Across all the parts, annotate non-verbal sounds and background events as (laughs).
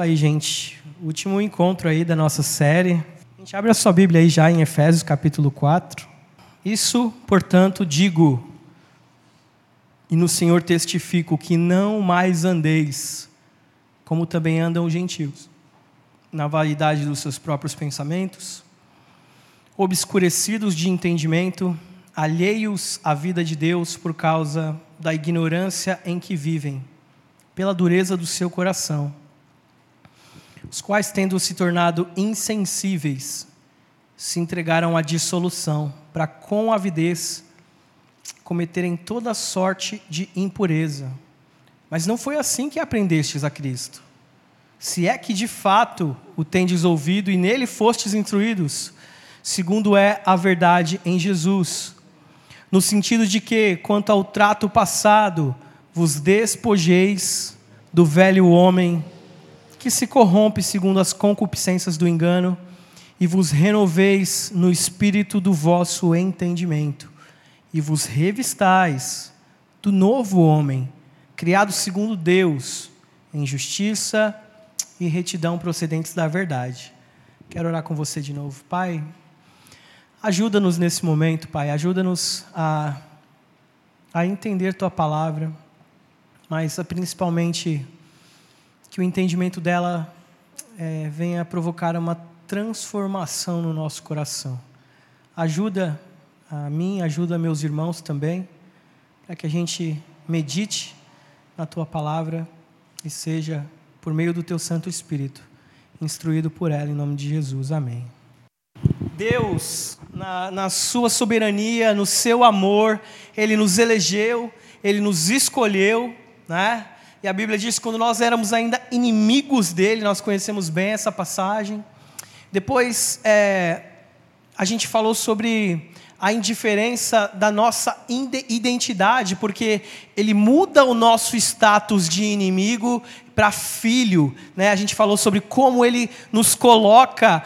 Aí, gente. Último encontro aí da nossa série. A gente abre a sua Bíblia aí já em Efésios capítulo 4. Isso, portanto, digo, e no Senhor testifico que não mais andeis, como também andam os quais, tendo se tornado insensíveis, se entregaram à dissolução, para com avidez cometerem toda sorte de impureza. Mas não foi assim que aprendestes a Cristo. Se é que de fato o tendes ouvido e nele fostes instruídos, segundo é a verdade em Jesus, no sentido de que, quanto ao trato passado, vos despojeis do velho homem que se corrompe segundo as concupiscências do engano, e vos renoveis no espírito do vosso entendimento, e vos revistais do novo homem, criado segundo Deus, em justiça e retidão procedentes da verdade. Quero orar com você de novo. Pai, ajuda-nos nesse momento, Pai, ajuda-nos a, a entender Tua palavra, mas a, principalmente que o entendimento dela é, venha provocar uma transformação no nosso coração. Ajuda a mim, ajuda meus irmãos também, para que a gente medite na tua palavra e seja, por meio do teu Santo Espírito, instruído por ela, em nome de Jesus. Amém. Deus, na, na sua soberania, no seu amor, Ele nos elegeu, Ele nos escolheu, né? E a Bíblia diz que quando nós éramos ainda inimigos dele, nós conhecemos bem essa passagem. Depois, é, a gente falou sobre a indiferença da nossa identidade, porque ele muda o nosso status de inimigo para filho. Né? A gente falou sobre como ele nos coloca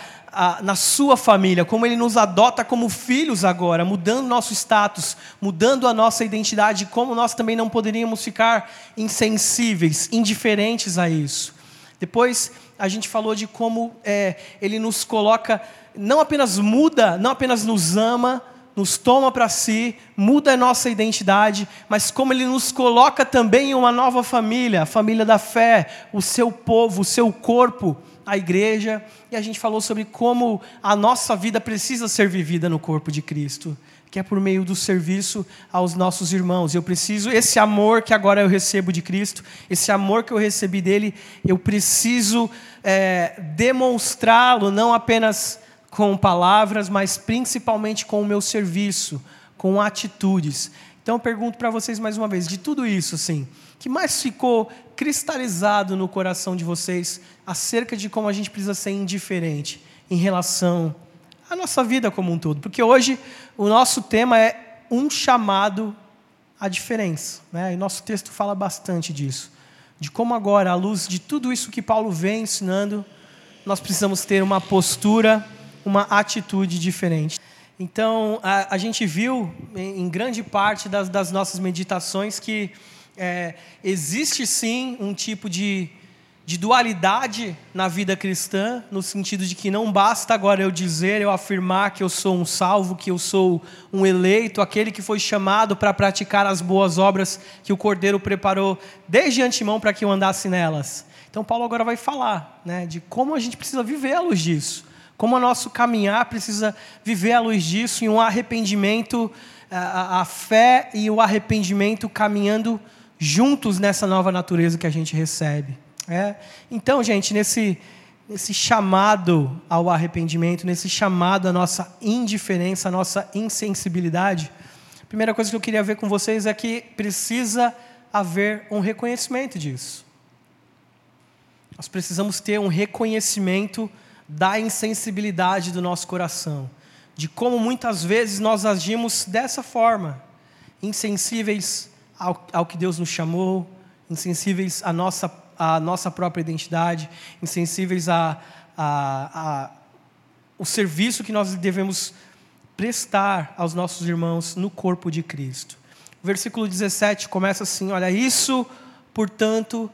na sua família, como Ele nos adota como filhos agora, mudando nosso status, mudando a nossa identidade, como nós também não poderíamos ficar insensíveis, indiferentes a isso. Depois a gente falou de como é, Ele nos coloca, não apenas muda, não apenas nos ama, nos toma para si, muda a nossa identidade, mas como Ele nos coloca também em uma nova família, a família da fé, o seu povo, o seu corpo a igreja, e a gente falou sobre como a nossa vida precisa ser vivida no corpo de Cristo, que é por meio do serviço aos nossos irmãos. Eu preciso, esse amor que agora eu recebo de Cristo, esse amor que eu recebi dele, eu preciso é, demonstrá-lo, não apenas com palavras, mas principalmente com o meu serviço, com atitudes. Então eu pergunto para vocês mais uma vez, de tudo isso, assim, que mais ficou cristalizado no coração de vocês acerca de como a gente precisa ser indiferente em relação à nossa vida como um todo? Porque hoje o nosso tema é um chamado à diferença. Né? E nosso texto fala bastante disso. De como agora, à luz de tudo isso que Paulo vem ensinando, nós precisamos ter uma postura, uma atitude diferente. Então, a, a gente viu, em, em grande parte das, das nossas meditações, que é, existe sim um tipo de, de dualidade na vida cristã, no sentido de que não basta agora eu dizer, eu afirmar que eu sou um salvo, que eu sou um eleito, aquele que foi chamado para praticar as boas obras que o Cordeiro preparou desde antemão para que eu andasse nelas. Então, Paulo agora vai falar né, de como a gente precisa viver à luz disso, como o nosso caminhar precisa viver à luz disso, em um arrependimento, a, a fé e o arrependimento caminhando juntos nessa nova natureza que a gente recebe. É? Então, gente, nesse, nesse chamado ao arrependimento, nesse chamado à nossa indiferença, à nossa insensibilidade, a primeira coisa que eu queria ver com vocês é que precisa haver um reconhecimento disso. Nós precisamos ter um reconhecimento da insensibilidade do nosso coração, de como muitas vezes nós agimos dessa forma, insensíveis ao, ao que Deus nos chamou, insensíveis à nossa, à nossa própria identidade, insensíveis a, a, a, o serviço que nós devemos prestar aos nossos irmãos no corpo de Cristo. O versículo 17 começa assim: Olha, isso, portanto,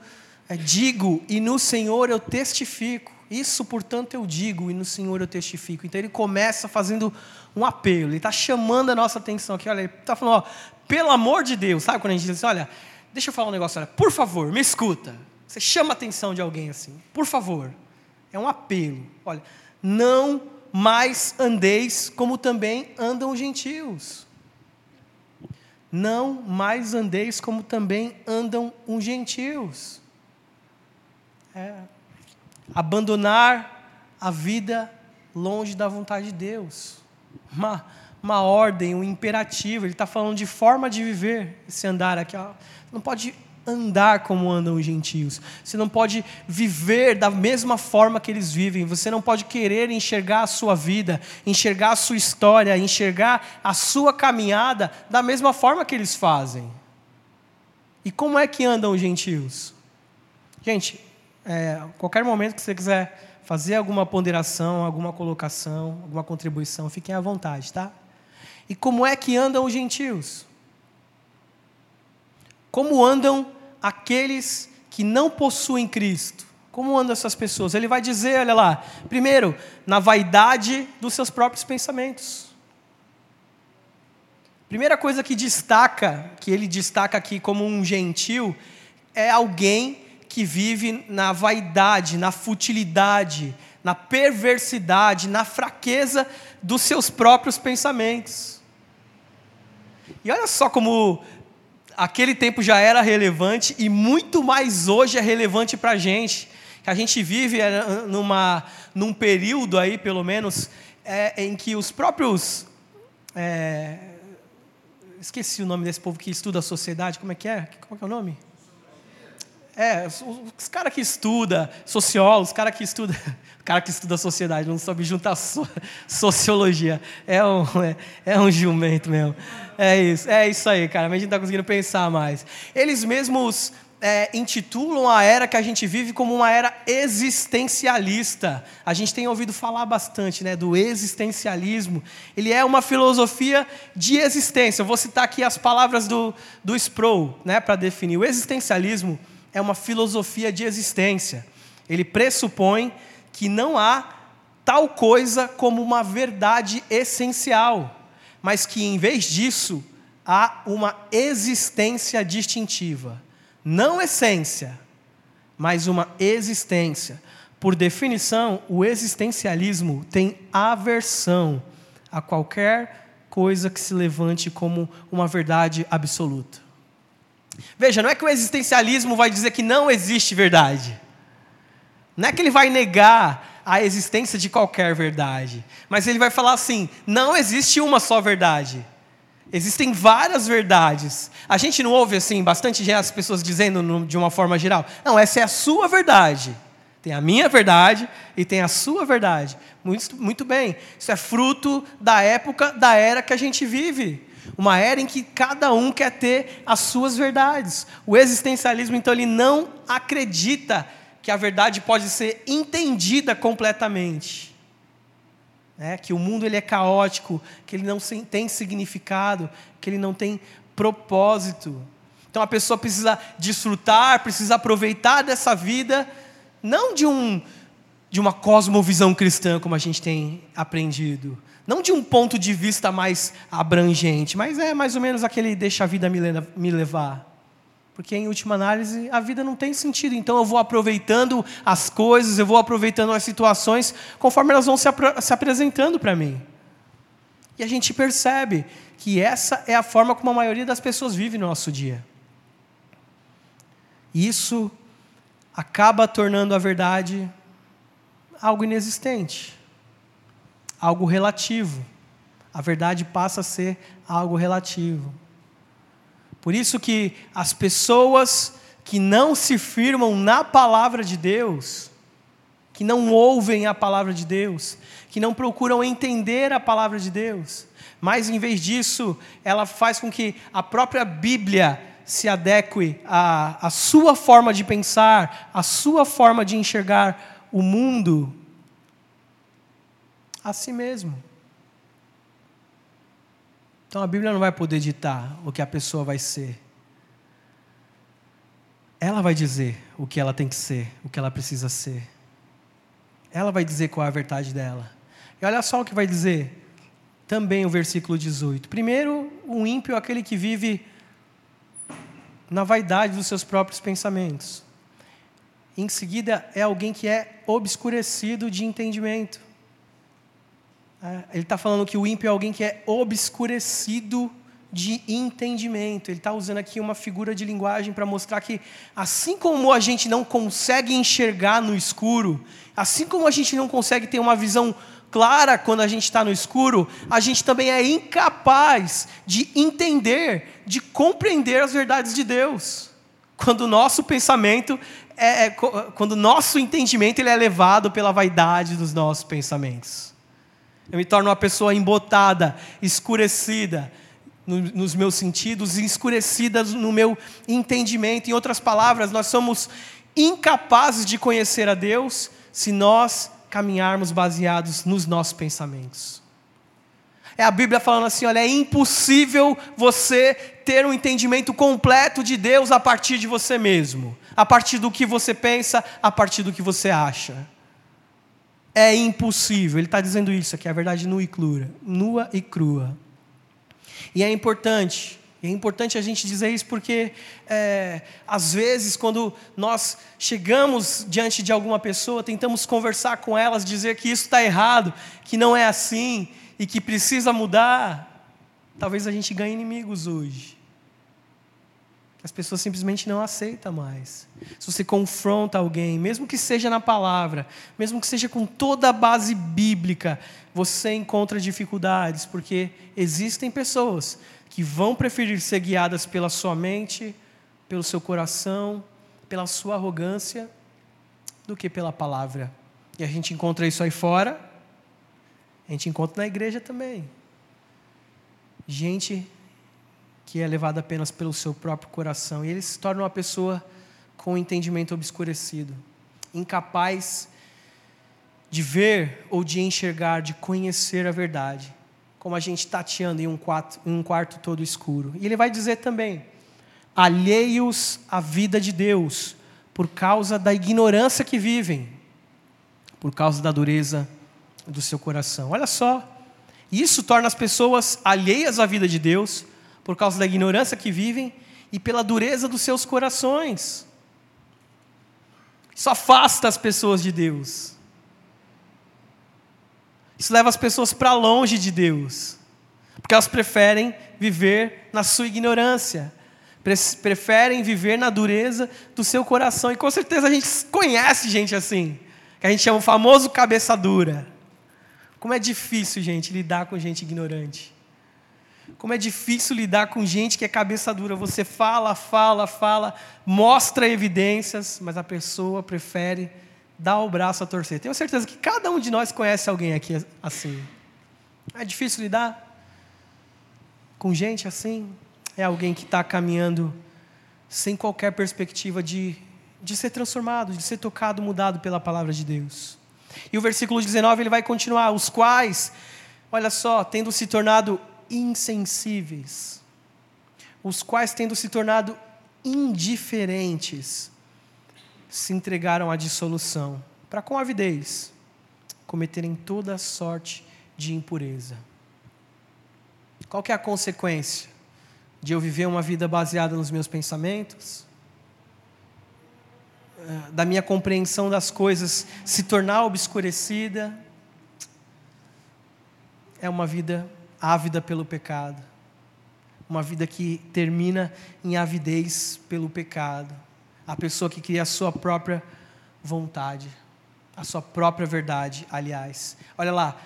é, digo e no Senhor eu testifico. Isso, portanto, eu digo e no Senhor eu testifico. Então ele começa fazendo um apelo, ele está chamando a nossa atenção aqui. Olha, ele está falando, ó, pelo amor de Deus, sabe quando a gente diz assim, olha, deixa eu falar um negócio, olha, por favor, me escuta. Você chama a atenção de alguém assim, por favor. É um apelo. Olha, não mais andeis como também andam os gentios. Não mais andeis como também andam os gentios. É. Abandonar a vida longe da vontade de Deus. Uma, uma ordem, um imperativo. Ele está falando de forma de viver esse andar aqui. Ó. Não pode andar como andam os gentios. Você não pode viver da mesma forma que eles vivem. Você não pode querer enxergar a sua vida, enxergar a sua história, enxergar a sua caminhada da mesma forma que eles fazem. E como é que andam os gentios? Gente, é, qualquer momento que você quiser fazer alguma ponderação, alguma colocação, alguma contribuição, fiquem à vontade, tá? E como é que andam os gentios? Como andam aqueles que não possuem Cristo. Como andam essas pessoas? Ele vai dizer, olha lá, primeiro, na vaidade dos seus próprios pensamentos. Primeira coisa que destaca, que ele destaca aqui como um gentil, é alguém que vive na vaidade, na futilidade, na perversidade, na fraqueza dos seus próprios pensamentos. E olha só como aquele tempo já era relevante e muito mais hoje é relevante para a gente. A gente vive é, numa, num período aí, pelo menos, é, em que os próprios. É, esqueci o nome desse povo que estuda a sociedade, como é que é? Como é que é o nome? É, os, caras que estudam, sociólogos, os caras que estudam. O (laughs) cara que estuda sociedade, não sabe juntar so, (laughs) sociologia. É um, é, é um jumento mesmo. É isso, é isso aí, cara. A gente não está conseguindo pensar mais. Eles mesmos é, intitulam a era que a gente vive como uma era existencialista. A gente tem ouvido falar bastante né, do existencialismo. Ele é uma filosofia de existência. Eu vou citar aqui as palavras do, do Sproul né, para definir. O existencialismo é uma filosofia de existência. Ele pressupõe que não há tal coisa como uma verdade essencial mas que em vez disso há uma existência distintiva. Não essência, mas uma existência. Por definição, o existencialismo tem aversão a qualquer coisa que se levante como uma verdade absoluta. Veja, não é que o existencialismo vai dizer que não existe verdade. Não é que ele vai negar a existência de qualquer verdade. Mas ele vai falar assim: não existe uma só verdade. Existem várias verdades. A gente não ouve assim bastante as pessoas dizendo de uma forma geral: não, essa é a sua verdade. Tem a minha verdade e tem a sua verdade. Muito, muito bem. Isso é fruto da época, da era que a gente vive. Uma era em que cada um quer ter as suas verdades. O existencialismo, então, ele não acredita que a verdade pode ser entendida completamente. É, que o mundo ele é caótico, que ele não tem significado, que ele não tem propósito. Então a pessoa precisa desfrutar, precisa aproveitar dessa vida, não de um de uma cosmovisão cristã como a gente tem aprendido, não de um ponto de vista mais abrangente, mas é mais ou menos aquele deixa a vida me levar. Porque, em última análise, a vida não tem sentido. Então, eu vou aproveitando as coisas, eu vou aproveitando as situações conforme elas vão se, se apresentando para mim. E a gente percebe que essa é a forma como a maioria das pessoas vive no nosso dia. Isso acaba tornando a verdade algo inexistente, algo relativo. A verdade passa a ser algo relativo. Por isso que as pessoas que não se firmam na palavra de Deus, que não ouvem a palavra de Deus, que não procuram entender a palavra de Deus, mas em vez disso, ela faz com que a própria Bíblia se adeque à, à sua forma de pensar, à sua forma de enxergar o mundo, a si mesmo. Então a Bíblia não vai poder ditar o que a pessoa vai ser. ela vai dizer o que ela tem que ser, o que ela precisa ser. Ela vai dizer qual é a verdade dela. E olha só o que vai dizer também o versículo 18. Primeiro, o ímpio é aquele que vive na vaidade dos seus próprios pensamentos. Em seguida, é alguém que é obscurecido de entendimento. É, ele está falando que o ímpio é alguém que é obscurecido de entendimento. Ele está usando aqui uma figura de linguagem para mostrar que, assim como a gente não consegue enxergar no escuro, assim como a gente não consegue ter uma visão clara quando a gente está no escuro, a gente também é incapaz de entender, de compreender as verdades de Deus. Quando o nosso pensamento é, é quando o nosso entendimento ele é levado pela vaidade dos nossos pensamentos. Eu me torno uma pessoa embotada, escurecida, nos meus sentidos, escurecidas no meu entendimento. Em outras palavras, nós somos incapazes de conhecer a Deus se nós caminharmos baseados nos nossos pensamentos. É a Bíblia falando assim: olha, é impossível você ter um entendimento completo de Deus a partir de você mesmo, a partir do que você pensa, a partir do que você acha. É impossível. Ele está dizendo isso aqui, a verdade nua e crua. Nua e crua. E é importante, é importante a gente dizer isso porque, é, às vezes, quando nós chegamos diante de alguma pessoa, tentamos conversar com elas, dizer que isso está errado, que não é assim e que precisa mudar, talvez a gente ganhe inimigos hoje. As pessoas simplesmente não aceitam mais. Se você confronta alguém, mesmo que seja na palavra, mesmo que seja com toda a base bíblica, você encontra dificuldades, porque existem pessoas que vão preferir ser guiadas pela sua mente, pelo seu coração, pela sua arrogância, do que pela palavra. E a gente encontra isso aí fora, a gente encontra na igreja também. Gente que é levada apenas pelo seu próprio coração, e ele se torna uma pessoa com o entendimento obscurecido, incapaz de ver ou de enxergar, de conhecer a verdade, como a gente tateando em um quarto, em um quarto todo escuro. E ele vai dizer também: alheios à vida de Deus, por causa da ignorância que vivem, por causa da dureza do seu coração. Olha só, isso torna as pessoas alheias à vida de Deus, por causa da ignorância que vivem e pela dureza dos seus corações. Isso afasta as pessoas de Deus. Isso leva as pessoas para longe de Deus, porque elas preferem viver na sua ignorância, preferem viver na dureza do seu coração. E com certeza a gente conhece gente assim, que a gente chama o famoso cabeça dura. Como é difícil, gente, lidar com gente ignorante. Como é difícil lidar com gente que é cabeça dura. Você fala, fala, fala, mostra evidências, mas a pessoa prefere dar o braço a torcer. Tenho certeza que cada um de nós conhece alguém aqui assim. É difícil lidar com gente assim. É alguém que está caminhando sem qualquer perspectiva de, de ser transformado, de ser tocado, mudado pela palavra de Deus. E o versículo 19 ele vai continuar: os quais, olha só, tendo se tornado insensíveis, os quais, tendo se tornado indiferentes, se entregaram à dissolução, para com avidez cometerem toda sorte de impureza. Qual é a consequência de eu viver uma vida baseada nos meus pensamentos? Eh, da minha compreensão das coisas se tornar obscurecida? É uma vida ávida pelo pecado. Uma vida que termina em avidez pelo pecado a pessoa que cria a sua própria vontade, a sua própria verdade, aliás. Olha lá,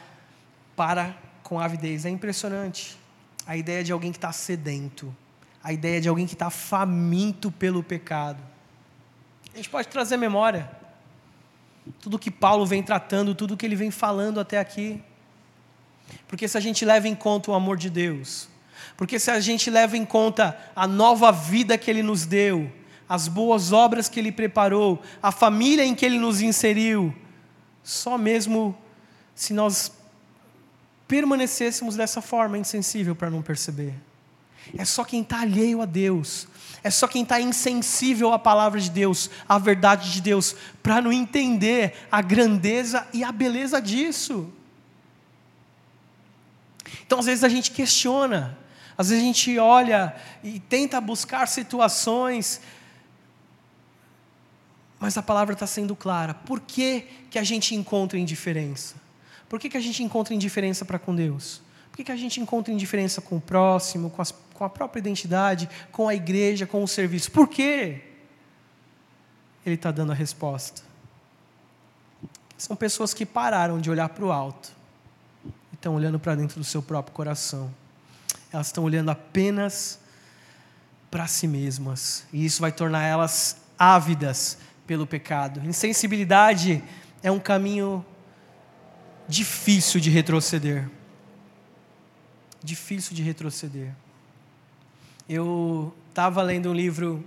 para com avidez. É impressionante. A ideia de alguém que está sedento, a ideia de alguém que está faminto pelo pecado. A gente pode trazer memória. Tudo que Paulo vem tratando, tudo que ele vem falando até aqui. Porque se a gente leva em conta o amor de Deus, porque se a gente leva em conta a nova vida que ele nos deu, as boas obras que Ele preparou, a família em que Ele nos inseriu, só mesmo se nós permanecêssemos dessa forma insensível para não perceber. É só quem está alheio a Deus. É só quem está insensível à palavra de Deus, à verdade de Deus, para não entender a grandeza e a beleza disso. Então, às vezes, a gente questiona, às vezes, a gente olha e tenta buscar situações, mas a palavra está sendo clara. Por que, que a gente encontra indiferença? Por que, que a gente encontra indiferença para com Deus? Por que, que a gente encontra indiferença com o próximo, com, as, com a própria identidade, com a igreja, com o serviço? Por quê? Ele está dando a resposta. São pessoas que pararam de olhar para o alto estão olhando para dentro do seu próprio coração. Elas estão olhando apenas para si mesmas. E isso vai tornar elas ávidas pelo pecado. Insensibilidade é um caminho difícil de retroceder. Difícil de retroceder. Eu estava lendo um livro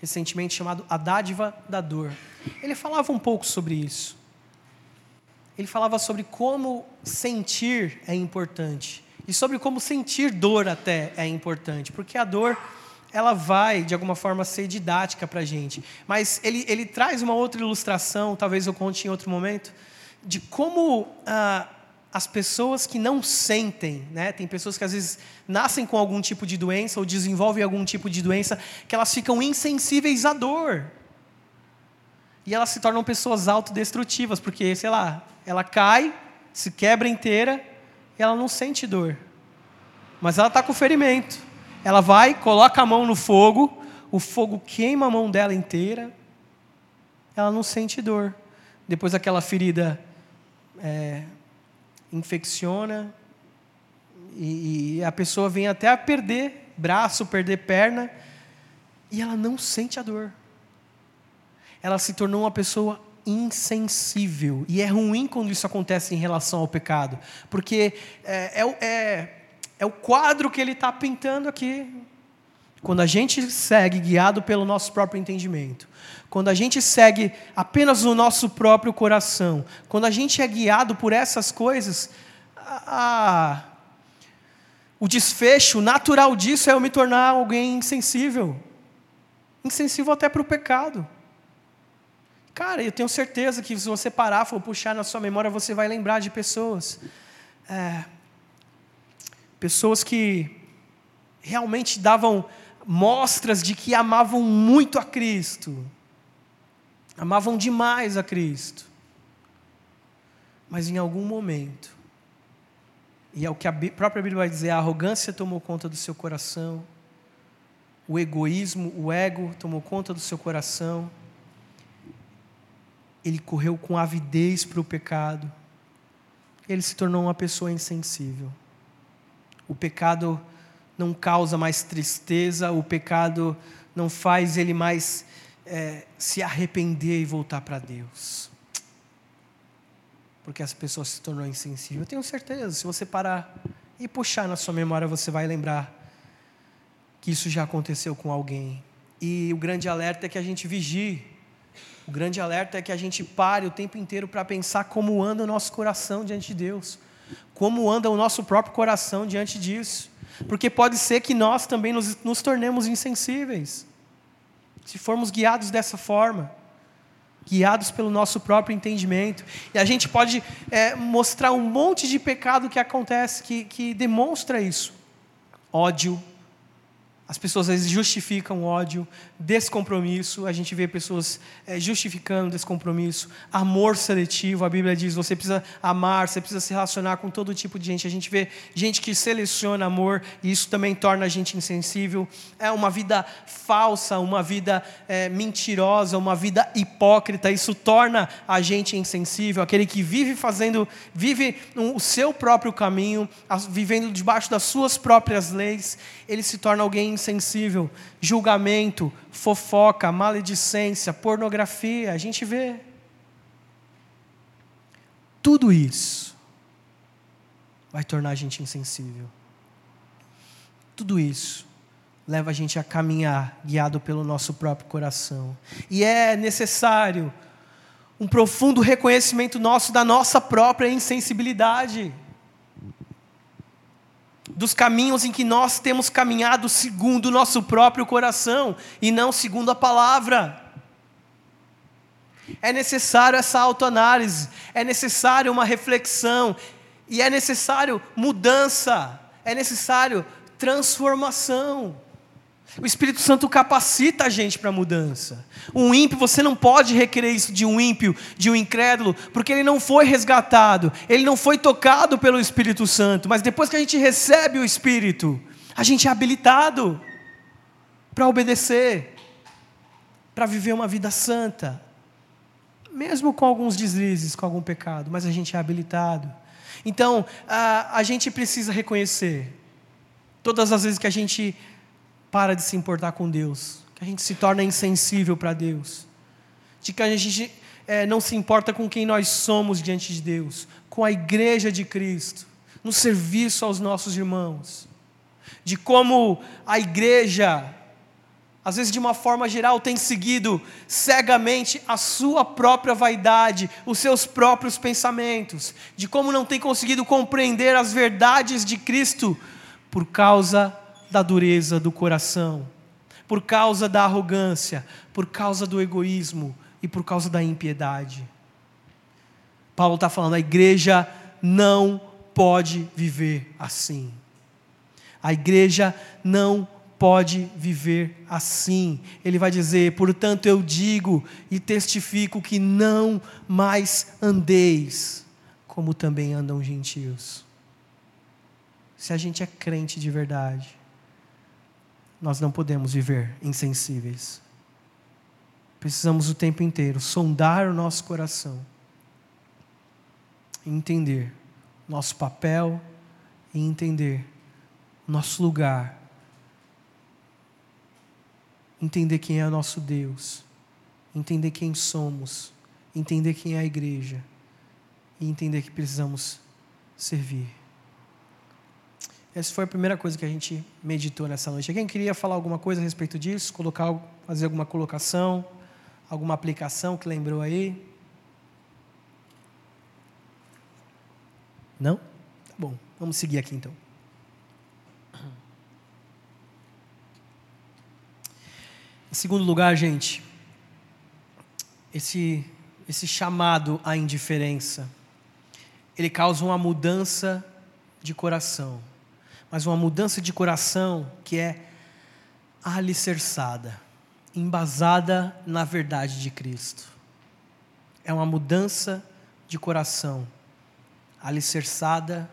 recentemente chamado A Dádiva da Dor. Ele falava um pouco sobre isso. Ele falava sobre como sentir é importante e sobre como sentir dor até é importante, porque a dor ela vai, de alguma forma, ser didática para a gente. Mas ele, ele traz uma outra ilustração, talvez eu conte em outro momento, de como ah, as pessoas que não sentem, né? tem pessoas que às vezes nascem com algum tipo de doença ou desenvolvem algum tipo de doença, que elas ficam insensíveis à dor. E elas se tornam pessoas autodestrutivas, porque, sei lá, ela cai, se quebra inteira e ela não sente dor. Mas ela está com ferimento. Ela vai, coloca a mão no fogo, o fogo queima a mão dela inteira, ela não sente dor. Depois aquela ferida é, infecciona e, e a pessoa vem até a perder braço, perder perna e ela não sente a dor. Ela se tornou uma pessoa insensível. E é ruim quando isso acontece em relação ao pecado, porque é, é, é, é o quadro que ele está pintando aqui. Quando a gente segue guiado pelo nosso próprio entendimento, quando a gente segue apenas o nosso próprio coração, quando a gente é guiado por essas coisas, a, a, o desfecho natural disso é eu me tornar alguém insensível insensível até para o pecado. Cara, eu tenho certeza que se você parar for puxar na sua memória, você vai lembrar de pessoas. É, pessoas que realmente davam mostras de que amavam muito a Cristo, amavam demais a Cristo, mas em algum momento, e é o que a própria Bíblia vai dizer, a arrogância tomou conta do seu coração, o egoísmo, o ego tomou conta do seu coração, ele correu com avidez para o pecado, ele se tornou uma pessoa insensível. O pecado não causa mais tristeza, o pecado não faz ele mais é, se arrepender e voltar para Deus. Porque as pessoas se tornou insensível. Eu tenho certeza, se você parar e puxar na sua memória, você vai lembrar que isso já aconteceu com alguém. E o grande alerta é que a gente vigie. O grande alerta é que a gente pare o tempo inteiro para pensar como anda o nosso coração diante de Deus. Como anda o nosso próprio coração diante disso. Porque pode ser que nós também nos, nos tornemos insensíveis, se formos guiados dessa forma, guiados pelo nosso próprio entendimento. E a gente pode é, mostrar um monte de pecado que acontece, que, que demonstra isso: ódio, as pessoas às vezes justificam ódio, descompromisso, a gente vê pessoas é, justificando descompromisso, amor seletivo, a Bíblia diz: você precisa amar, você precisa se relacionar com todo tipo de gente. A gente vê gente que seleciona amor e isso também torna a gente insensível. É uma vida falsa, uma vida é, mentirosa, uma vida hipócrita, isso torna a gente insensível. Aquele que vive fazendo, vive o seu próprio caminho, vivendo debaixo das suas próprias leis, ele se torna alguém insensível, julgamento, fofoca, maledicência, pornografia, a gente vê. Tudo isso vai tornar a gente insensível. Tudo isso leva a gente a caminhar guiado pelo nosso próprio coração. E é necessário um profundo reconhecimento nosso da nossa própria insensibilidade. Dos caminhos em que nós temos caminhado segundo o nosso próprio coração e não segundo a palavra. É necessário essa autoanálise, é necessário uma reflexão, e é necessário mudança, é necessário transformação. O Espírito Santo capacita a gente para a mudança. Um ímpio, você não pode requerer isso de um ímpio, de um incrédulo, porque ele não foi resgatado, ele não foi tocado pelo Espírito Santo. Mas depois que a gente recebe o Espírito, a gente é habilitado para obedecer, para viver uma vida santa, mesmo com alguns deslizes, com algum pecado, mas a gente é habilitado. Então, a, a gente precisa reconhecer, todas as vezes que a gente para de se importar com Deus, que a gente se torna insensível para Deus, de que a gente é, não se importa com quem nós somos diante de Deus, com a igreja de Cristo, no serviço aos nossos irmãos, de como a igreja, às vezes de uma forma geral, tem seguido cegamente a sua própria vaidade, os seus próprios pensamentos, de como não tem conseguido compreender as verdades de Cristo por causa da dureza do coração, por causa da arrogância, por causa do egoísmo e por causa da impiedade. Paulo está falando, a igreja não pode viver assim. A igreja não pode viver assim. Ele vai dizer: portanto, eu digo e testifico que não mais andeis como também andam gentios. Se a gente é crente de verdade, nós não podemos viver insensíveis. Precisamos o tempo inteiro sondar o nosso coração, entender nosso papel e entender nosso lugar, entender quem é o nosso Deus, entender quem somos, entender quem é a igreja e entender que precisamos servir. Essa foi a primeira coisa que a gente meditou nessa noite. Alguém queria falar alguma coisa a respeito disso? Colocar, fazer alguma colocação? Alguma aplicação que lembrou aí? Não? Tá bom, vamos seguir aqui então. Em segundo lugar, gente, esse, esse chamado à indiferença, ele causa uma mudança de coração mas uma mudança de coração que é alicerçada, embasada na verdade de Cristo. É uma mudança de coração, alicerçada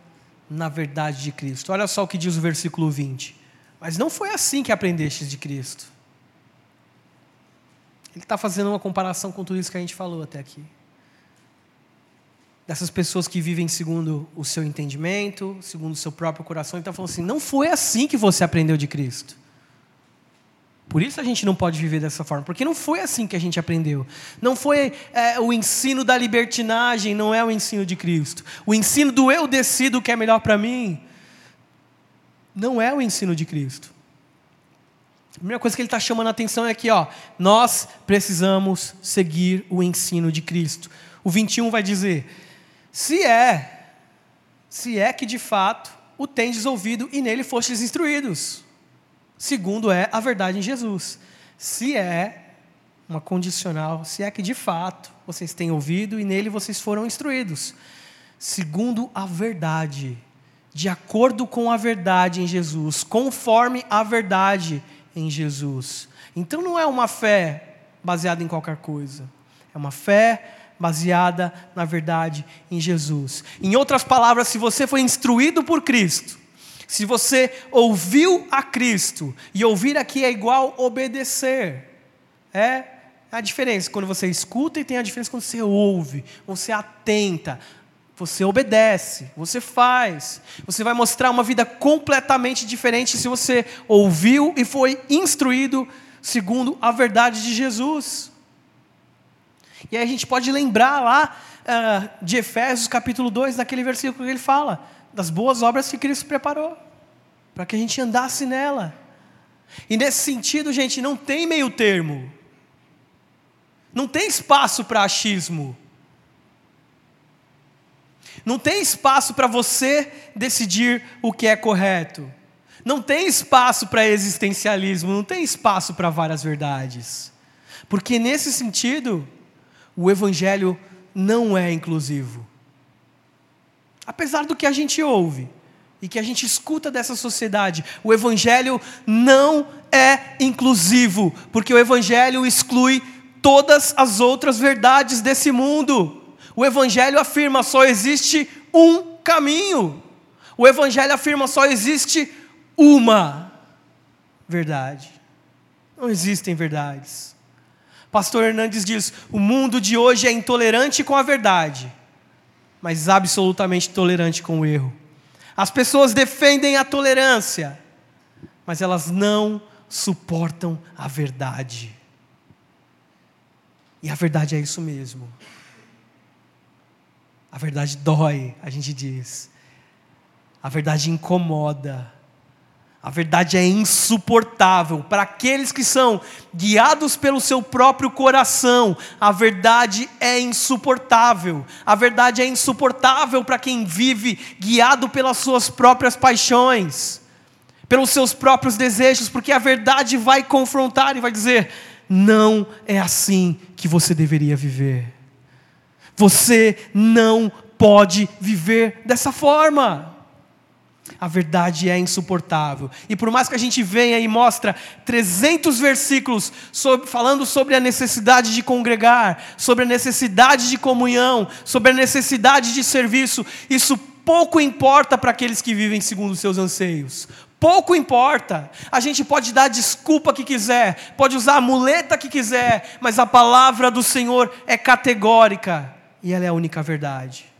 na verdade de Cristo. Olha só o que diz o versículo 20. Mas não foi assim que aprendestes de Cristo. Ele está fazendo uma comparação com tudo isso que a gente falou até aqui dessas pessoas que vivem segundo o seu entendimento, segundo o seu próprio coração. Então, falando assim: não foi assim que você aprendeu de Cristo. Por isso a gente não pode viver dessa forma, porque não foi assim que a gente aprendeu. Não foi é, o ensino da libertinagem, não é o ensino de Cristo. O ensino do eu decido o que é melhor para mim, não é o ensino de Cristo. A primeira coisa que ele está chamando a atenção é aqui, ó, nós precisamos seguir o ensino de Cristo. O 21 vai dizer: se é, se é que de fato o tendes ouvido e nele fostes instruídos, segundo é a verdade em Jesus. Se é uma condicional, se é que de fato vocês têm ouvido e nele vocês foram instruídos, segundo a verdade, de acordo com a verdade em Jesus, conforme a verdade em Jesus. Então não é uma fé baseada em qualquer coisa, é uma fé baseada na verdade em Jesus. Em outras palavras, se você foi instruído por Cristo, se você ouviu a Cristo, e ouvir aqui é igual obedecer, é a diferença quando você escuta e tem a diferença quando você ouve, você atenta, você obedece, você faz. Você vai mostrar uma vida completamente diferente se você ouviu e foi instruído segundo a verdade de Jesus. E aí a gente pode lembrar lá uh, de Efésios capítulo 2, naquele versículo que ele fala, das boas obras que Cristo preparou, para que a gente andasse nela. E nesse sentido, gente, não tem meio termo. Não tem espaço para achismo. Não tem espaço para você decidir o que é correto. Não tem espaço para existencialismo, não tem espaço para várias verdades. Porque nesse sentido, o evangelho não é inclusivo. Apesar do que a gente ouve e que a gente escuta dessa sociedade, o evangelho não é inclusivo, porque o evangelho exclui todas as outras verdades desse mundo. O evangelho afirma só existe um caminho. O evangelho afirma só existe uma verdade. Não existem verdades. Pastor Hernandes diz: o mundo de hoje é intolerante com a verdade, mas absolutamente tolerante com o erro. As pessoas defendem a tolerância, mas elas não suportam a verdade. E a verdade é isso mesmo. A verdade dói, a gente diz. A verdade incomoda. A verdade é insuportável para aqueles que são guiados pelo seu próprio coração. A verdade é insuportável. A verdade é insuportável para quem vive guiado pelas suas próprias paixões, pelos seus próprios desejos, porque a verdade vai confrontar e vai dizer: não é assim que você deveria viver. Você não pode viver dessa forma. A verdade é insuportável. E por mais que a gente venha e mostra 300 versículos sobre, falando sobre a necessidade de congregar, sobre a necessidade de comunhão, sobre a necessidade de serviço, isso pouco importa para aqueles que vivem segundo os seus anseios. Pouco importa. A gente pode dar a desculpa que quiser, pode usar a muleta que quiser, mas a palavra do Senhor é categórica e ela é a única verdade.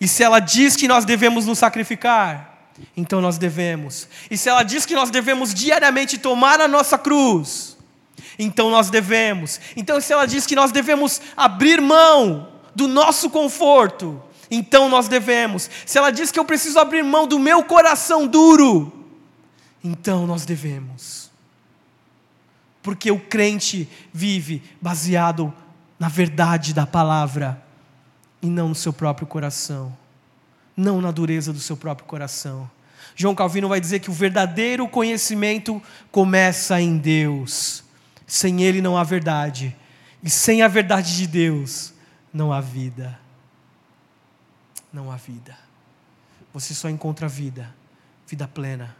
E se ela diz que nós devemos nos sacrificar, então nós devemos. E se ela diz que nós devemos diariamente tomar a nossa cruz, então nós devemos. Então se ela diz que nós devemos abrir mão do nosso conforto, então nós devemos. Se ela diz que eu preciso abrir mão do meu coração duro, então nós devemos. Porque o crente vive baseado na verdade da palavra e não no seu próprio coração não na dureza do seu próprio coração. João Calvino vai dizer que o verdadeiro conhecimento começa em Deus. Sem Ele não há verdade. E sem a verdade de Deus não há vida. Não há vida. Você só encontra vida, vida plena,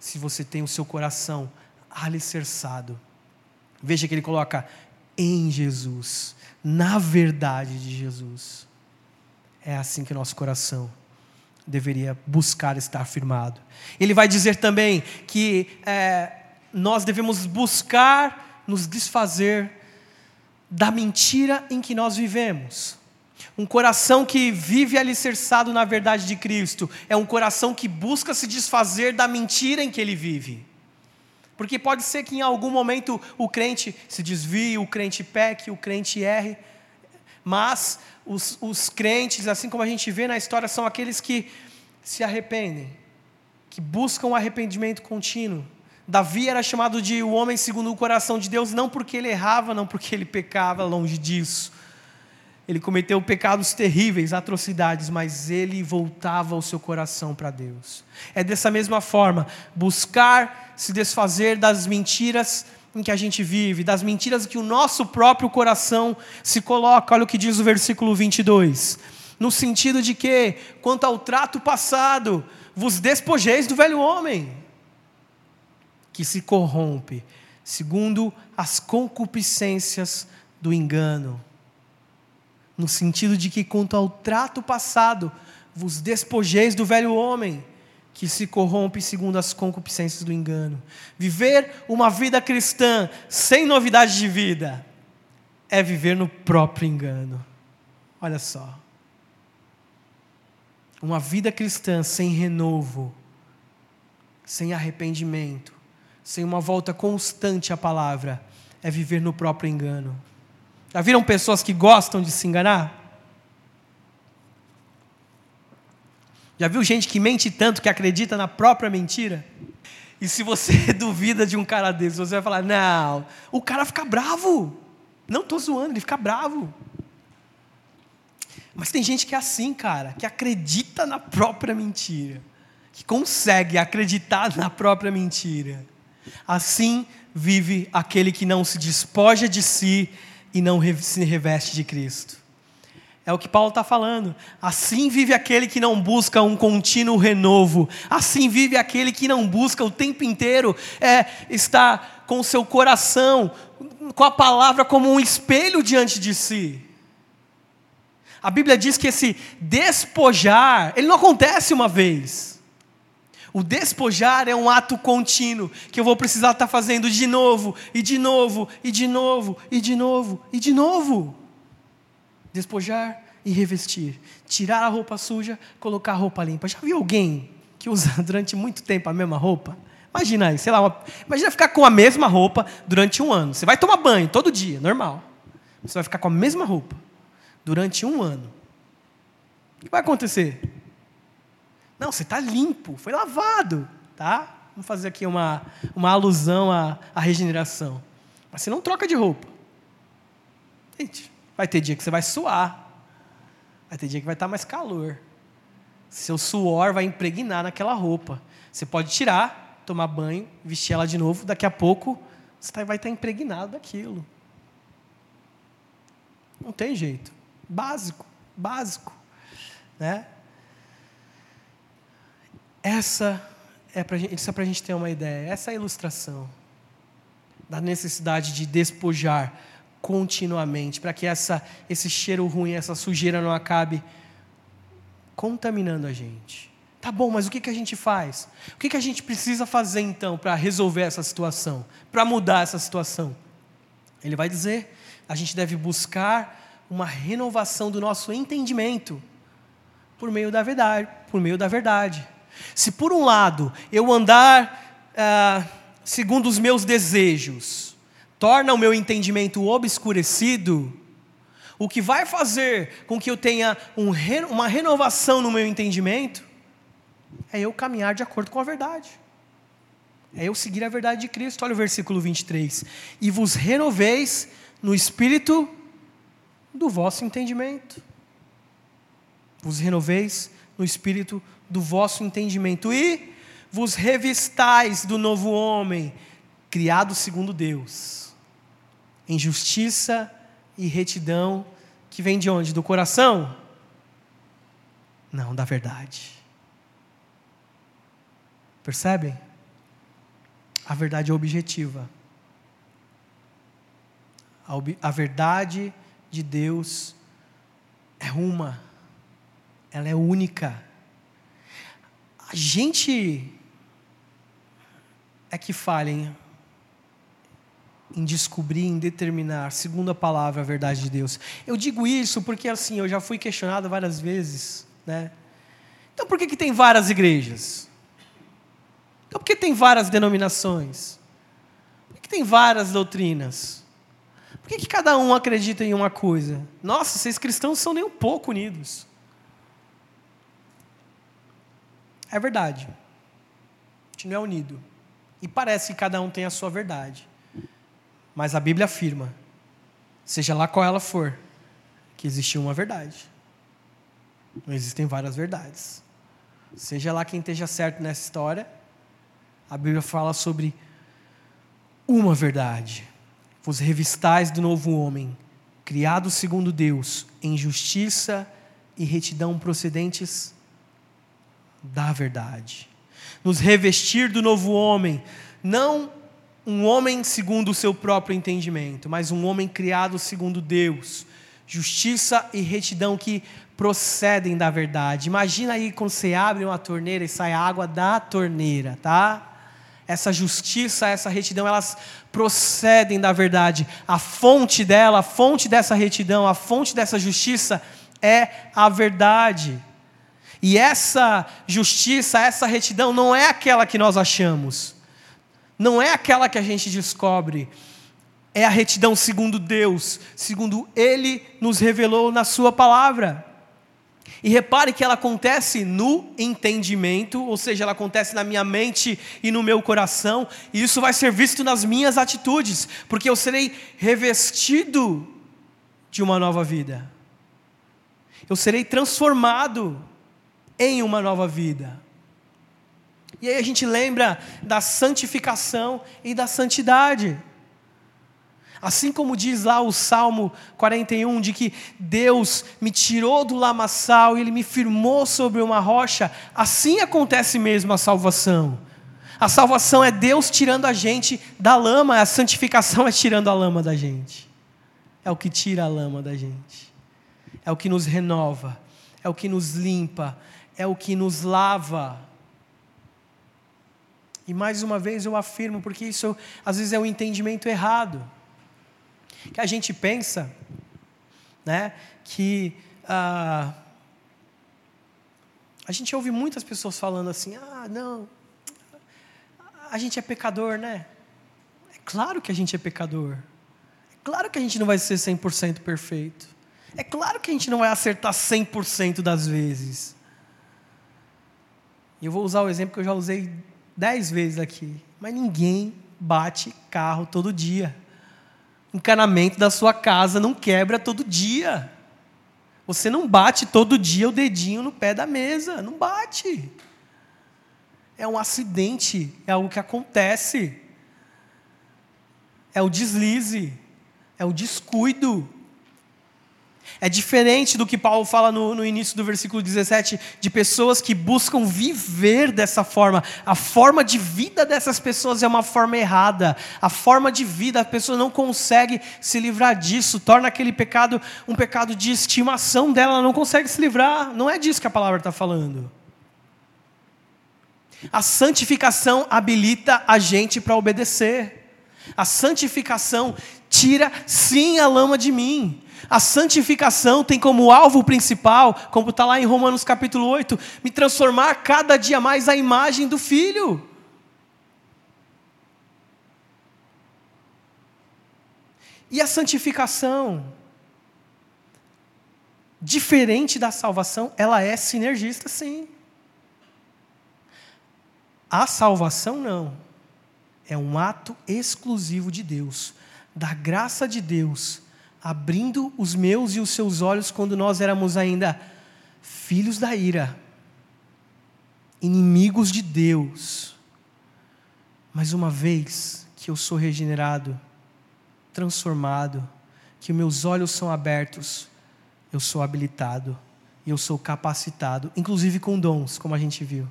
se você tem o seu coração alicerçado. Veja que ele coloca em Jesus, na verdade de Jesus. É assim que nosso coração deveria buscar estar firmado. Ele vai dizer também que é, nós devemos buscar nos desfazer da mentira em que nós vivemos. Um coração que vive alicerçado na verdade de Cristo é um coração que busca se desfazer da mentira em que ele vive. Porque pode ser que em algum momento o crente se desvie, o crente peque, o crente erre, mas os, os crentes, assim como a gente vê na história, são aqueles que se arrependem, que buscam arrependimento contínuo. Davi era chamado de o homem segundo o coração de Deus, não porque ele errava, não porque ele pecava, longe disso. Ele cometeu pecados terríveis, atrocidades, mas ele voltava o seu coração para Deus. É dessa mesma forma, buscar se desfazer das mentiras em que a gente vive, das mentiras que o nosso próprio coração se coloca. Olha o que diz o versículo 22. No sentido de que, quanto ao trato passado, vos despojeis do velho homem, que se corrompe, segundo as concupiscências do engano. No sentido de que, quanto ao trato passado, vos despojeis do velho homem, que se corrompe segundo as concupiscências do engano. Viver uma vida cristã sem novidade de vida é viver no próprio engano. Olha só. Uma vida cristã sem renovo, sem arrependimento, sem uma volta constante à palavra, é viver no próprio engano. Já viram pessoas que gostam de se enganar? Já viu gente que mente tanto que acredita na própria mentira? E se você (laughs) duvida de um cara desse, você vai falar: não, o cara fica bravo. Não estou zoando, ele fica bravo. Mas tem gente que é assim, cara, que acredita na própria mentira, que consegue acreditar na própria mentira. Assim vive aquele que não se despoja de si e não se reveste de Cristo. É o que Paulo está falando. Assim vive aquele que não busca um contínuo renovo. Assim vive aquele que não busca o tempo inteiro é, estar com o seu coração, com a palavra como um espelho diante de si. A Bíblia diz que esse despojar, ele não acontece uma vez. O despojar é um ato contínuo que eu vou precisar estar fazendo de novo, e de novo, e de novo, e de novo, e de novo. Despojar e revestir. Tirar a roupa suja, colocar a roupa limpa. Já viu alguém que usa (laughs) durante muito tempo a mesma roupa? Imagina aí, sei lá, uma... imagina ficar com a mesma roupa durante um ano. Você vai tomar banho todo dia, normal. Você vai ficar com a mesma roupa durante um ano. O que vai acontecer? Não, você está limpo, foi lavado, tá? Vamos fazer aqui uma, uma alusão à, à regeneração. Mas você não troca de roupa. Gente, vai ter dia que você vai suar. Vai ter dia que vai estar mais calor. Seu suor vai impregnar naquela roupa. Você pode tirar, tomar banho, vestir ela de novo. Daqui a pouco você tá, vai estar impregnado daquilo. Não tem jeito. Básico, básico, né? Essa é isso é para a gente ter uma ideia. Essa é a ilustração da necessidade de despojar continuamente para que essa, esse cheiro ruim, essa sujeira não acabe contaminando a gente. Tá bom, mas o que, que a gente faz? O que, que a gente precisa fazer então para resolver essa situação, para mudar essa situação? Ele vai dizer: a gente deve buscar uma renovação do nosso entendimento por meio da verdade, por meio da verdade. Se por um lado eu andar ah, segundo os meus desejos, torna o meu entendimento obscurecido, o que vai fazer com que eu tenha um, uma renovação no meu entendimento é eu caminhar de acordo com a verdade. É eu seguir a verdade de Cristo. Olha o versículo 23. E vos renoveis no espírito do vosso entendimento. Vos renoveis no espírito do vosso entendimento e vos revistais do novo homem, criado segundo Deus, em justiça e retidão, que vem de onde? Do coração? Não, da verdade. Percebem? A verdade é objetiva. A, ob a verdade de Deus é uma, ela é única. A gente é que falha em, descobrir, em determinar, segundo a palavra, a verdade de Deus. Eu digo isso porque, assim, eu já fui questionado várias vezes, né? Então, por que, que tem várias igrejas? Então, por que tem várias denominações? Por que, que tem várias doutrinas? Por que, que cada um acredita em uma coisa? Nossa, vocês cristãos são nem um pouco unidos. É verdade. A gente não é unido. E parece que cada um tem a sua verdade. Mas a Bíblia afirma, seja lá qual ela for, que existe uma verdade. Não existem várias verdades. Seja lá quem esteja certo nessa história, a Bíblia fala sobre uma verdade vos revistais do novo homem, criado segundo Deus, em justiça e retidão procedentes da verdade. Nos revestir do novo homem, não um homem segundo o seu próprio entendimento, mas um homem criado segundo Deus. Justiça e retidão que procedem da verdade. Imagina aí quando você abre uma torneira e sai água da torneira, tá? essa justiça, essa retidão, elas procedem da verdade. A fonte dela, a fonte dessa retidão, a fonte dessa justiça é a verdade. E essa justiça, essa retidão não é aquela que nós achamos. Não é aquela que a gente descobre. É a retidão segundo Deus, segundo Ele nos revelou na Sua palavra. E repare que ela acontece no entendimento, ou seja, ela acontece na minha mente e no meu coração, e isso vai ser visto nas minhas atitudes, porque eu serei revestido de uma nova vida. Eu serei transformado em uma nova vida. E aí a gente lembra da santificação e da santidade. Assim como diz lá o Salmo 41, de que Deus me tirou do lamaçal e Ele me firmou sobre uma rocha, assim acontece mesmo a salvação. A salvação é Deus tirando a gente da lama, a santificação (laughs) é tirando a lama da gente. É o que tira a lama da gente. É o que nos renova, é o que nos limpa, é o que nos lava. E mais uma vez eu afirmo, porque isso às vezes é um entendimento errado que a gente pensa né, que ah, a gente ouve muitas pessoas falando assim: ah, não, a gente é pecador, né? É claro que a gente é pecador. É claro que a gente não vai ser 100% perfeito. É claro que a gente não vai acertar 100% das vezes. E eu vou usar o exemplo que eu já usei 10 vezes aqui. Mas ninguém bate carro todo dia encanamento da sua casa não quebra todo dia. Você não bate todo dia o dedinho no pé da mesa, não bate. É um acidente, é algo que acontece. É o deslize, é o descuido. É diferente do que Paulo fala no, no, início do versículo 17, de pessoas que buscam viver dessa forma. A forma de vida dessas pessoas é uma forma errada. A forma de vida, a pessoa não consegue se livrar disso, torna aquele pecado um pecado de estimação dela, ela não consegue se livrar. Não é disso que a palavra está falando. A santificação habilita a gente para obedecer. A santificação tira sim a lama de mim. A santificação tem como alvo principal, como está lá em Romanos capítulo 8, me transformar cada dia mais à imagem do Filho. E a santificação, diferente da salvação, ela é sinergista, sim. A salvação não. É um ato exclusivo de Deus, da graça de Deus abrindo os meus e os seus olhos quando nós éramos ainda filhos da ira, inimigos de Deus. Mas uma vez que eu sou regenerado, transformado, que meus olhos são abertos, eu sou habilitado e eu sou capacitado, inclusive com dons, como a gente viu,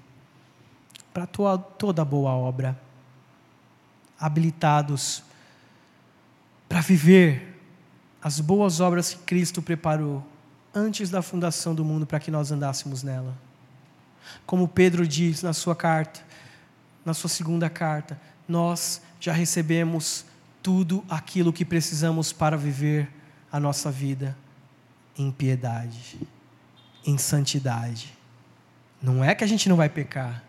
para toda boa obra. Habilitados para viver as boas obras que Cristo preparou antes da fundação do mundo para que nós andássemos nela. Como Pedro diz na sua carta, na sua segunda carta, nós já recebemos tudo aquilo que precisamos para viver a nossa vida em piedade, em santidade. Não é que a gente não vai pecar,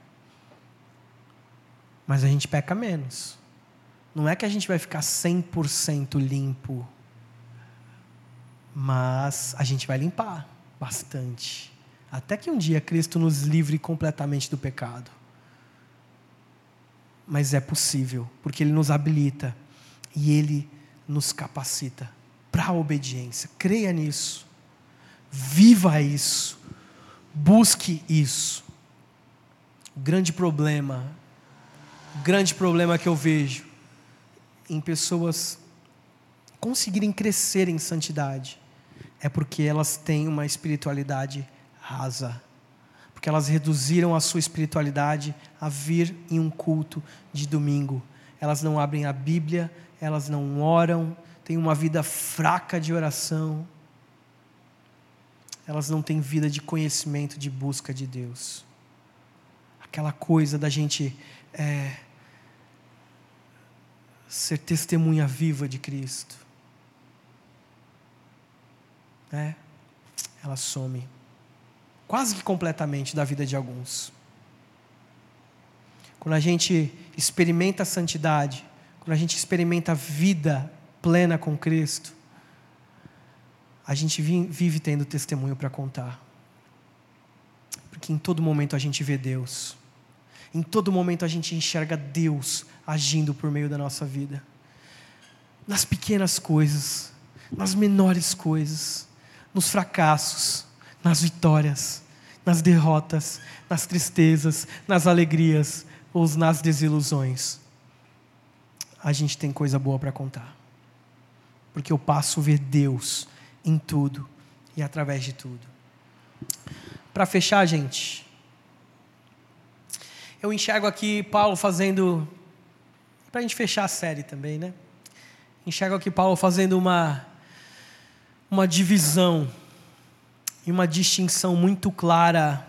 mas a gente peca menos. Não é que a gente vai ficar 100% limpo mas a gente vai limpar bastante. Até que um dia Cristo nos livre completamente do pecado. Mas é possível, porque Ele nos habilita e Ele nos capacita para a obediência. Creia nisso. Viva isso. Busque isso. O grande problema, o grande problema que eu vejo em pessoas conseguirem crescer em santidade é porque elas têm uma espiritualidade rasa. Porque elas reduziram a sua espiritualidade a vir em um culto de domingo. Elas não abrem a Bíblia, elas não oram, têm uma vida fraca de oração. Elas não têm vida de conhecimento, de busca de Deus. Aquela coisa da gente é, ser testemunha viva de Cristo né, ela some quase que completamente da vida de alguns. Quando a gente experimenta a santidade, quando a gente experimenta a vida plena com Cristo, a gente vive tendo testemunho para contar. Porque em todo momento a gente vê Deus. Em todo momento a gente enxerga Deus agindo por meio da nossa vida. Nas pequenas coisas, nas menores coisas nos fracassos, nas vitórias, nas derrotas, nas tristezas, nas alegrias ou nas desilusões, a gente tem coisa boa para contar. Porque eu passo a ver Deus em tudo e através de tudo. Para fechar, gente, eu enxergo aqui Paulo fazendo, para a gente fechar a série também, né? Enxergo aqui Paulo fazendo uma, uma divisão e uma distinção muito clara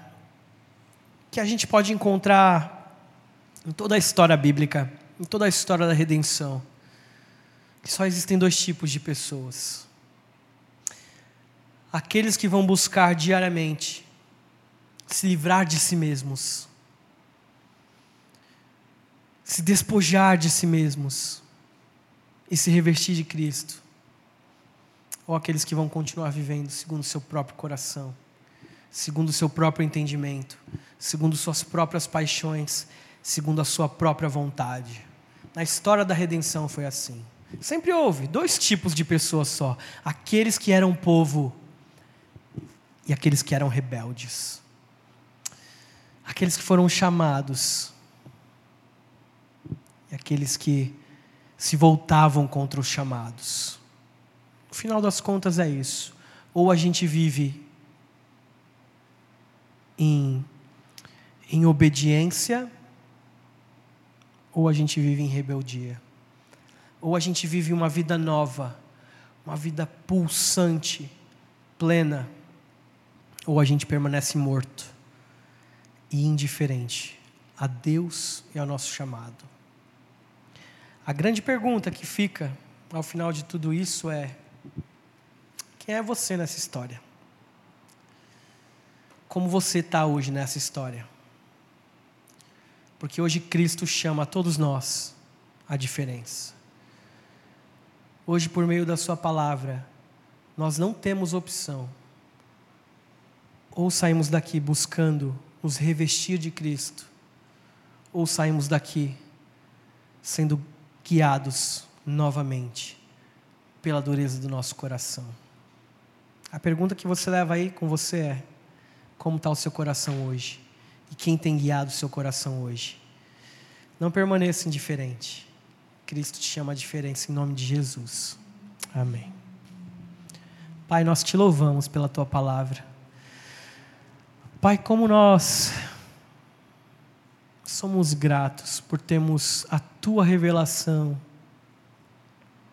que a gente pode encontrar em toda a história bíblica, em toda a história da redenção, que só existem dois tipos de pessoas. Aqueles que vão buscar diariamente se livrar de si mesmos, se despojar de si mesmos e se revestir de Cristo ou aqueles que vão continuar vivendo segundo o seu próprio coração, segundo o seu próprio entendimento, segundo suas próprias paixões, segundo a sua própria vontade. Na história da redenção foi assim. Sempre houve dois tipos de pessoas só: aqueles que eram povo e aqueles que eram rebeldes. Aqueles que foram chamados e aqueles que se voltavam contra os chamados. No final das contas é isso. Ou a gente vive em, em obediência, ou a gente vive em rebeldia. Ou a gente vive uma vida nova, uma vida pulsante, plena, ou a gente permanece morto e indiferente a Deus e ao nosso chamado. A grande pergunta que fica ao final de tudo isso é: quem é você nessa história? Como você está hoje nessa história? Porque hoje Cristo chama a todos nós a diferença. Hoje, por meio da Sua palavra, nós não temos opção. Ou saímos daqui buscando nos revestir de Cristo, ou saímos daqui sendo guiados novamente pela dureza do nosso coração. A pergunta que você leva aí com você é: como está o seu coração hoje? E quem tem guiado o seu coração hoje? Não permaneça indiferente. Cristo te chama a diferença em nome de Jesus. Amém. Pai, nós te louvamos pela tua palavra. Pai, como nós somos gratos por termos a tua revelação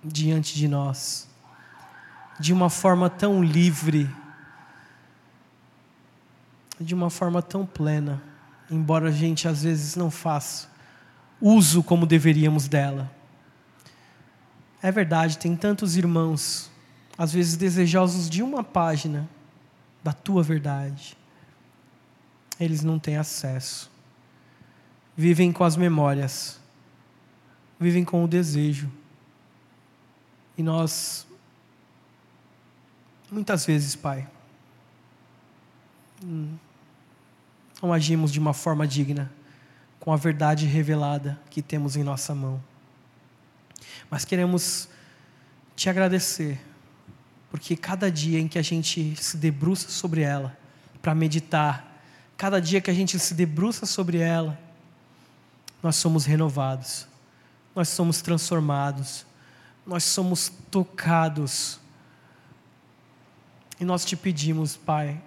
diante de nós de uma forma tão livre, de uma forma tão plena, embora a gente às vezes não faça uso como deveríamos dela. É verdade, tem tantos irmãos, às vezes desejosos de uma página da tua verdade, eles não têm acesso, vivem com as memórias, vivem com o desejo, e nós Muitas vezes, Pai, não agimos de uma forma digna com a verdade revelada que temos em nossa mão. Mas queremos te agradecer, porque cada dia em que a gente se debruça sobre ela para meditar, cada dia que a gente se debruça sobre ela, nós somos renovados, nós somos transformados, nós somos tocados e nós te pedimos, Pai,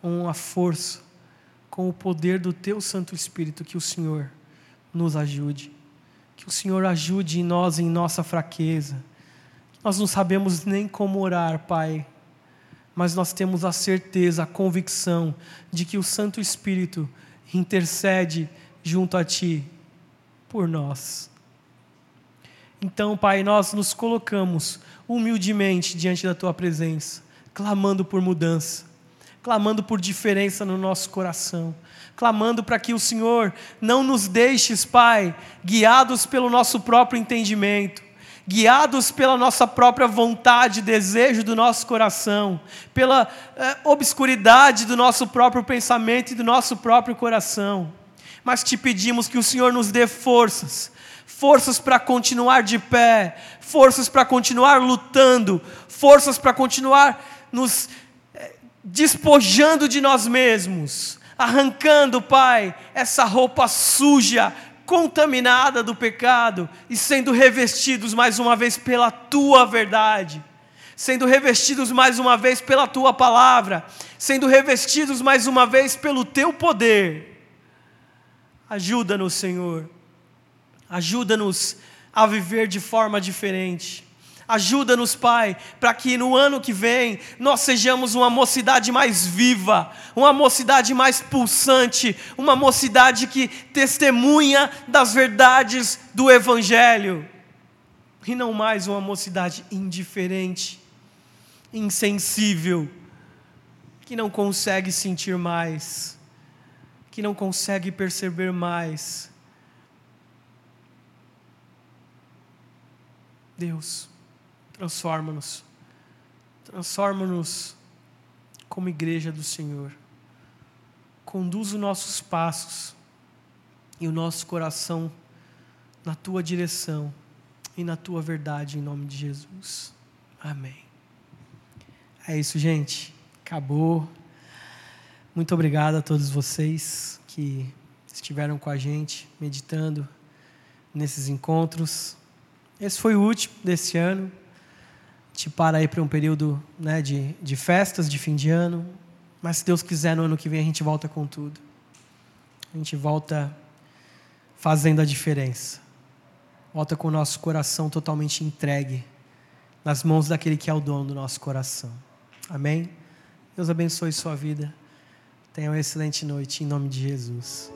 com a força, com o poder do Teu Santo Espírito, que o Senhor nos ajude. Que o Senhor ajude em nós, em nossa fraqueza. Nós não sabemos nem como orar, Pai, mas nós temos a certeza, a convicção de que o Santo Espírito intercede junto a Ti por nós. Então, Pai, nós nos colocamos humildemente diante da tua presença, clamando por mudança, clamando por diferença no nosso coração, clamando para que o Senhor não nos deixes, Pai, guiados pelo nosso próprio entendimento, guiados pela nossa própria vontade, desejo do nosso coração, pela eh, obscuridade do nosso próprio pensamento e do nosso próprio coração. Mas te pedimos que o Senhor nos dê forças forças para continuar de pé, forças para continuar lutando, forças para continuar nos eh, despojando de nós mesmos, arrancando, Pai, essa roupa suja, contaminada do pecado e sendo revestidos mais uma vez pela tua verdade, sendo revestidos mais uma vez pela tua palavra, sendo revestidos mais uma vez pelo teu poder. Ajuda-nos, Senhor. Ajuda-nos a viver de forma diferente. Ajuda-nos, Pai, para que no ano que vem nós sejamos uma mocidade mais viva, uma mocidade mais pulsante, uma mocidade que testemunha das verdades do Evangelho, e não mais uma mocidade indiferente, insensível, que não consegue sentir mais, que não consegue perceber mais. Deus, Transforma-nos. Transforma-nos como igreja do Senhor. Conduz os nossos passos e o nosso coração na tua direção e na tua verdade, em nome de Jesus. Amém. É isso, gente. Acabou. Muito obrigado a todos vocês que estiveram com a gente meditando nesses encontros. Esse foi o último desse ano te para aí para um período né, de, de festas de fim de ano, mas se Deus quiser, no ano que vem a gente volta com tudo. A gente volta fazendo a diferença. Volta com o nosso coração totalmente entregue nas mãos daquele que é o dono do nosso coração. Amém? Deus abençoe sua vida. Tenha uma excelente noite em nome de Jesus.